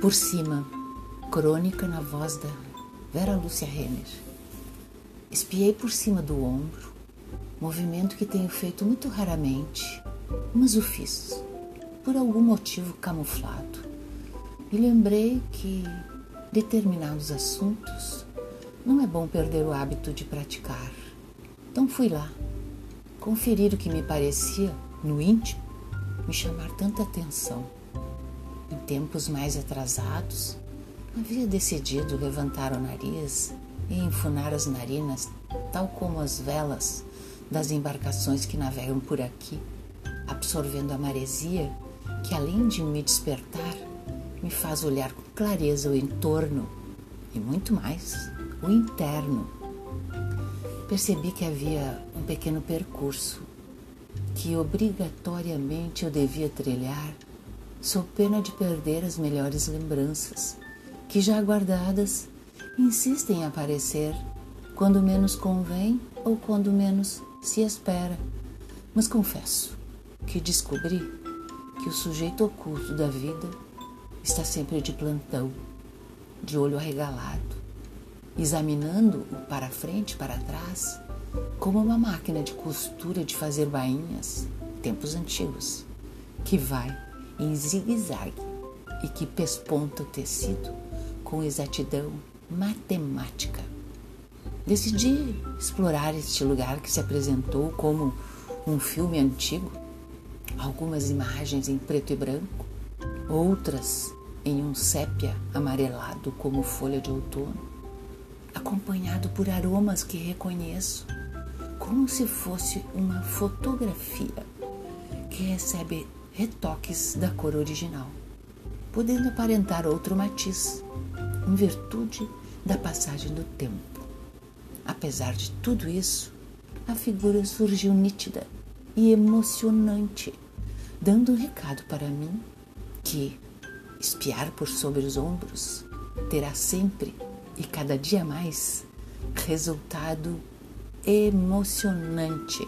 Por cima, crônica na voz da Vera Lúcia Renner. Espiei por cima do ombro, movimento que tenho feito muito raramente, mas o fiz, por algum motivo camuflado. E lembrei que determinados assuntos não é bom perder o hábito de praticar. Então fui lá, conferir o que me parecia, no íntimo, me chamar tanta atenção. Em tempos mais atrasados, havia decidido levantar o nariz e enfunar as narinas, tal como as velas das embarcações que navegam por aqui, absorvendo a maresia que, além de me despertar, me faz olhar com clareza o entorno e muito mais o interno. Percebi que havia um pequeno percurso que obrigatoriamente eu devia trilhar, sob pena de perder as melhores lembranças, que já guardadas insistem em aparecer quando menos convém ou quando menos se espera. Mas confesso que descobri que o sujeito oculto da vida está sempre de plantão, de olho arregalado, examinando o para frente, para trás, como uma máquina de costura de fazer bainhas, tempos antigos, que vai em zigue-zague e que pesponta o tecido com exatidão matemática. Decidi explorar este lugar que se apresentou como um filme antigo, algumas imagens em preto e branco, outras em um sépia amarelado como folha de outono, acompanhado por aromas que reconheço, como se fosse uma fotografia que recebe retoques da cor original, podendo aparentar outro matiz, em virtude da passagem do tempo. Apesar de tudo isso, a figura surgiu nítida e emocionante, dando um recado para mim que espiar por sobre os ombros terá sempre e cada dia mais resultado emocionante.